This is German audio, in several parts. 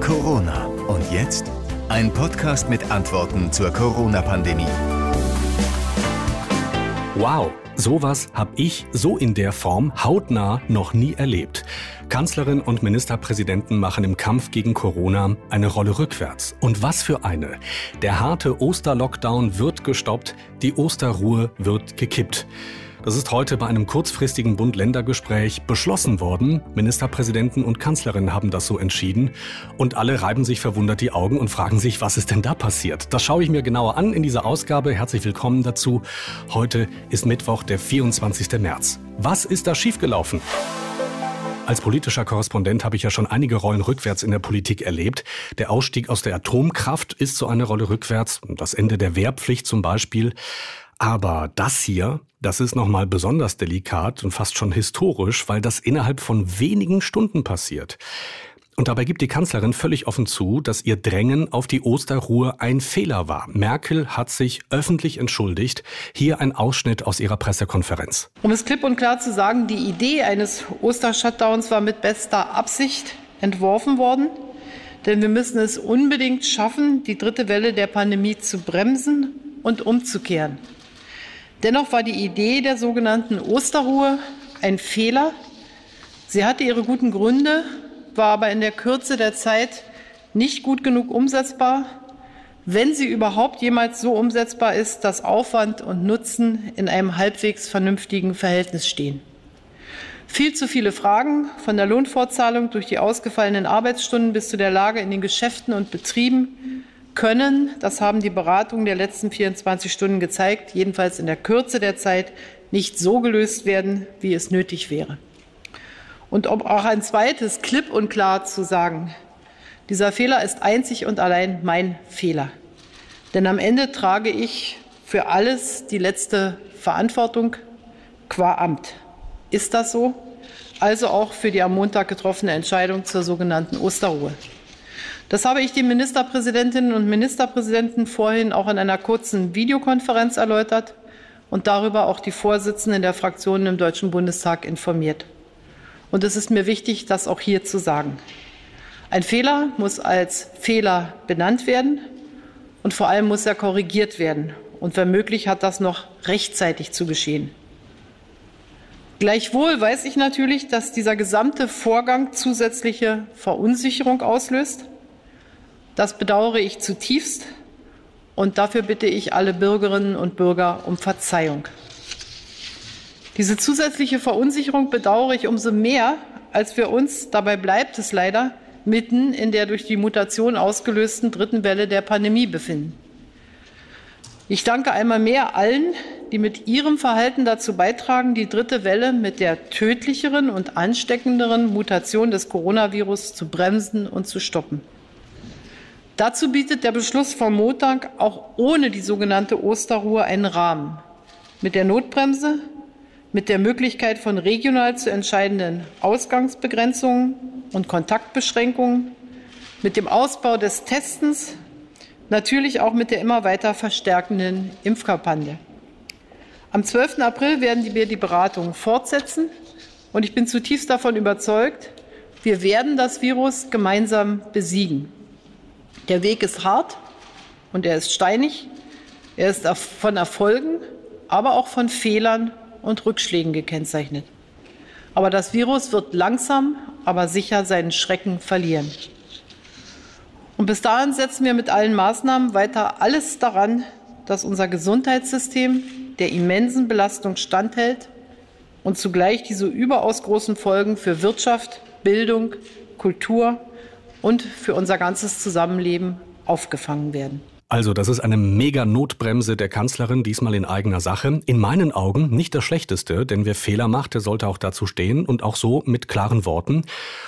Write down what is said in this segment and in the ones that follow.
Corona. Und jetzt ein Podcast mit Antworten zur Corona-Pandemie. Wow, sowas habe ich so in der Form hautnah noch nie erlebt. Kanzlerin und Ministerpräsidenten machen im Kampf gegen Corona eine Rolle rückwärts. Und was für eine. Der harte Osterlockdown wird gestoppt, die Osterruhe wird gekippt. Das ist heute bei einem kurzfristigen Bund-Länder-Gespräch beschlossen worden. Ministerpräsidenten und Kanzlerin haben das so entschieden. Und alle reiben sich verwundert die Augen und fragen sich, was ist denn da passiert? Das schaue ich mir genauer an in dieser Ausgabe. Herzlich willkommen dazu. Heute ist Mittwoch, der 24. März. Was ist da schiefgelaufen? Als politischer Korrespondent habe ich ja schon einige Rollen rückwärts in der Politik erlebt. Der Ausstieg aus der Atomkraft ist so eine Rolle rückwärts, das Ende der Wehrpflicht zum Beispiel. Aber das hier, das ist nochmal besonders delikat und fast schon historisch, weil das innerhalb von wenigen Stunden passiert. Und dabei gibt die Kanzlerin völlig offen zu, dass ihr Drängen auf die Osterruhe ein Fehler war. Merkel hat sich öffentlich entschuldigt. Hier ein Ausschnitt aus ihrer Pressekonferenz. Um es klipp und klar zu sagen, die Idee eines Ostershutdowns war mit bester Absicht entworfen worden. Denn wir müssen es unbedingt schaffen, die dritte Welle der Pandemie zu bremsen und umzukehren. Dennoch war die Idee der sogenannten Osterruhe ein Fehler. Sie hatte ihre guten Gründe, war aber in der Kürze der Zeit nicht gut genug umsetzbar, wenn sie überhaupt jemals so umsetzbar ist, dass Aufwand und Nutzen in einem halbwegs vernünftigen Verhältnis stehen. Viel zu viele Fragen von der Lohnfortzahlung durch die ausgefallenen Arbeitsstunden bis zu der Lage in den Geschäften und Betrieben können, das haben die Beratungen der letzten 24 Stunden gezeigt, jedenfalls in der Kürze der Zeit nicht so gelöst werden, wie es nötig wäre. Und um auch ein zweites klipp und klar zu sagen, dieser Fehler ist einzig und allein mein Fehler. Denn am Ende trage ich für alles die letzte Verantwortung qua Amt. Ist das so? Also auch für die am Montag getroffene Entscheidung zur sogenannten Osterruhe. Das habe ich den Ministerpräsidentinnen und Ministerpräsidenten vorhin auch in einer kurzen Videokonferenz erläutert und darüber auch die Vorsitzenden der Fraktionen im Deutschen Bundestag informiert. Und es ist mir wichtig, das auch hier zu sagen. Ein Fehler muss als Fehler benannt werden und vor allem muss er korrigiert werden. Und wenn möglich, hat das noch rechtzeitig zu geschehen. Gleichwohl weiß ich natürlich, dass dieser gesamte Vorgang zusätzliche Verunsicherung auslöst. Das bedauere ich zutiefst und dafür bitte ich alle Bürgerinnen und Bürger um Verzeihung. Diese zusätzliche Verunsicherung bedauere ich umso mehr, als wir uns, dabei bleibt es leider, mitten in der durch die Mutation ausgelösten dritten Welle der Pandemie befinden. Ich danke einmal mehr allen, die mit ihrem Verhalten dazu beitragen, die dritte Welle mit der tödlicheren und ansteckenderen Mutation des Coronavirus zu bremsen und zu stoppen. Dazu bietet der Beschluss vom Montag auch ohne die sogenannte Osterruhe einen Rahmen. Mit der Notbremse, mit der Möglichkeit von regional zu entscheidenden Ausgangsbegrenzungen und Kontaktbeschränkungen, mit dem Ausbau des Testens, natürlich auch mit der immer weiter verstärkenden Impfkampagne. Am 12. April werden wir die Beratungen fortsetzen und ich bin zutiefst davon überzeugt, wir werden das Virus gemeinsam besiegen. Der Weg ist hart und er ist steinig. Er ist von Erfolgen, aber auch von Fehlern und Rückschlägen gekennzeichnet. Aber das Virus wird langsam, aber sicher seinen Schrecken verlieren. Und bis dahin setzen wir mit allen Maßnahmen weiter alles daran, dass unser Gesundheitssystem der immensen Belastung standhält und zugleich diese überaus großen Folgen für Wirtschaft, Bildung, Kultur und für unser ganzes Zusammenleben aufgefangen werden. Also, das ist eine mega Notbremse der Kanzlerin, diesmal in eigener Sache. In meinen Augen nicht das Schlechteste, denn wer Fehler macht, der sollte auch dazu stehen und auch so mit klaren Worten.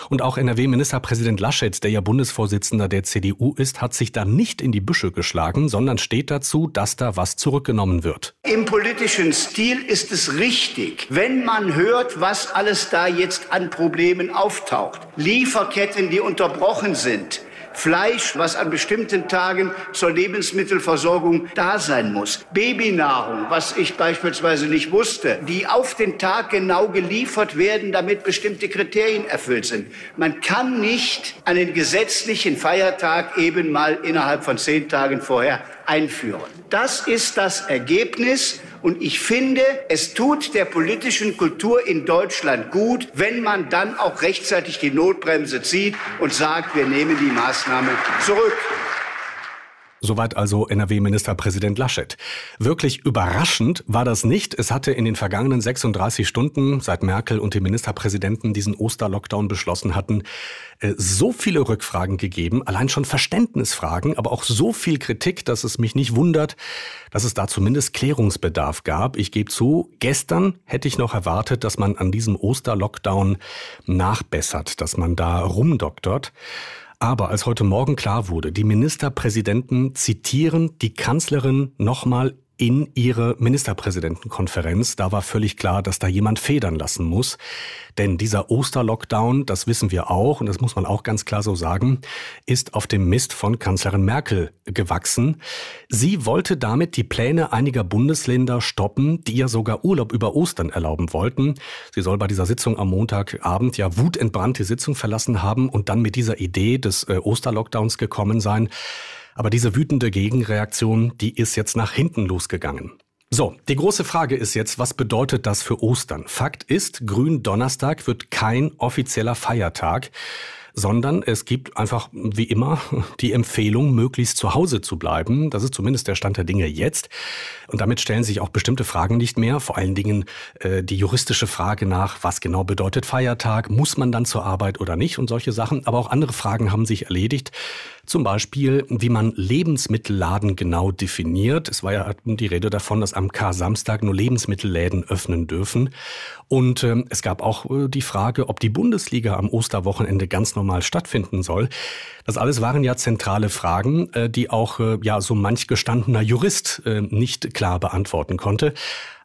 Und auch NRW-Ministerpräsident Laschet, der ja Bundesvorsitzender der CDU ist, hat sich da nicht in die Büsche geschlagen, sondern steht dazu, dass da was zurückgenommen wird. Im politischen Stil ist es richtig, wenn man hört, was alles da jetzt an Problemen auftaucht. Lieferketten, die unterbrochen sind Fleisch, was an bestimmten Tagen zur Lebensmittelversorgung da sein muss. Babynahrung, was ich beispielsweise nicht wusste, die auf den Tag genau geliefert werden, damit bestimmte Kriterien erfüllt sind. Man kann nicht einen gesetzlichen Feiertag eben mal innerhalb von zehn Tagen vorher einführen. Das ist das Ergebnis. Und ich finde, es tut der politischen Kultur in Deutschland gut, wenn man dann auch rechtzeitig die Notbremse zieht und sagt, wir nehmen die Maßnahme zurück. Soweit also NRW-Ministerpräsident Laschet. Wirklich überraschend war das nicht. Es hatte in den vergangenen 36 Stunden, seit Merkel und die Ministerpräsidenten diesen Osterlockdown beschlossen hatten, äh, so viele Rückfragen gegeben, allein schon Verständnisfragen, aber auch so viel Kritik, dass es mich nicht wundert, dass es da zumindest Klärungsbedarf gab. Ich gebe zu, gestern hätte ich noch erwartet, dass man an diesem Osterlockdown nachbessert, dass man da rumdoktort. Aber als heute Morgen klar wurde, die Ministerpräsidenten zitieren die Kanzlerin nochmal in ihre Ministerpräsidentenkonferenz. Da war völlig klar, dass da jemand federn lassen muss. Denn dieser Osterlockdown, das wissen wir auch, und das muss man auch ganz klar so sagen, ist auf dem Mist von Kanzlerin Merkel gewachsen. Sie wollte damit die Pläne einiger Bundesländer stoppen, die ja sogar Urlaub über Ostern erlauben wollten. Sie soll bei dieser Sitzung am Montagabend ja wutentbrannt die Sitzung verlassen haben und dann mit dieser Idee des äh, Osterlockdowns gekommen sein. Aber diese wütende Gegenreaktion, die ist jetzt nach hinten losgegangen. So, die große Frage ist jetzt, was bedeutet das für Ostern? Fakt ist, Gründonnerstag wird kein offizieller Feiertag sondern es gibt einfach wie immer die Empfehlung, möglichst zu Hause zu bleiben. Das ist zumindest der Stand der Dinge jetzt. Und damit stellen sich auch bestimmte Fragen nicht mehr. Vor allen Dingen äh, die juristische Frage nach, was genau bedeutet Feiertag? Muss man dann zur Arbeit oder nicht? Und solche Sachen. Aber auch andere Fragen haben sich erledigt. Zum Beispiel, wie man Lebensmittelladen genau definiert. Es war ja die Rede davon, dass am K-Samstag nur Lebensmittelläden öffnen dürfen. Und äh, es gab auch äh, die Frage, ob die Bundesliga am Osterwochenende ganz normal stattfinden soll. Das alles waren ja zentrale Fragen, äh, die auch äh, ja so manch gestandener Jurist äh, nicht klar beantworten konnte.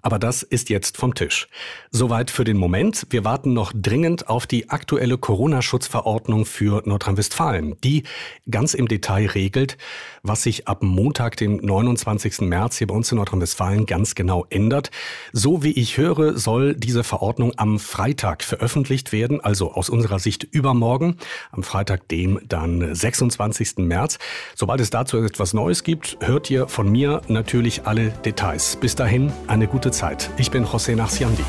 Aber das ist jetzt vom Tisch. Soweit für den Moment. Wir warten noch dringend auf die aktuelle Corona-Schutzverordnung für Nordrhein-Westfalen, die ganz im Detail regelt, was sich ab Montag, dem 29. März hier bei uns in Nordrhein-Westfalen ganz genau ändert. So wie ich höre, soll diese Verordnung am Freitag veröffentlicht werden, also aus unserer Sicht übermorgen, am Freitag, dem dann 26. März. Sobald es dazu etwas Neues gibt, hört ihr von mir natürlich alle Details. Bis dahin eine gute Zeit. Ich bin José Narciandi.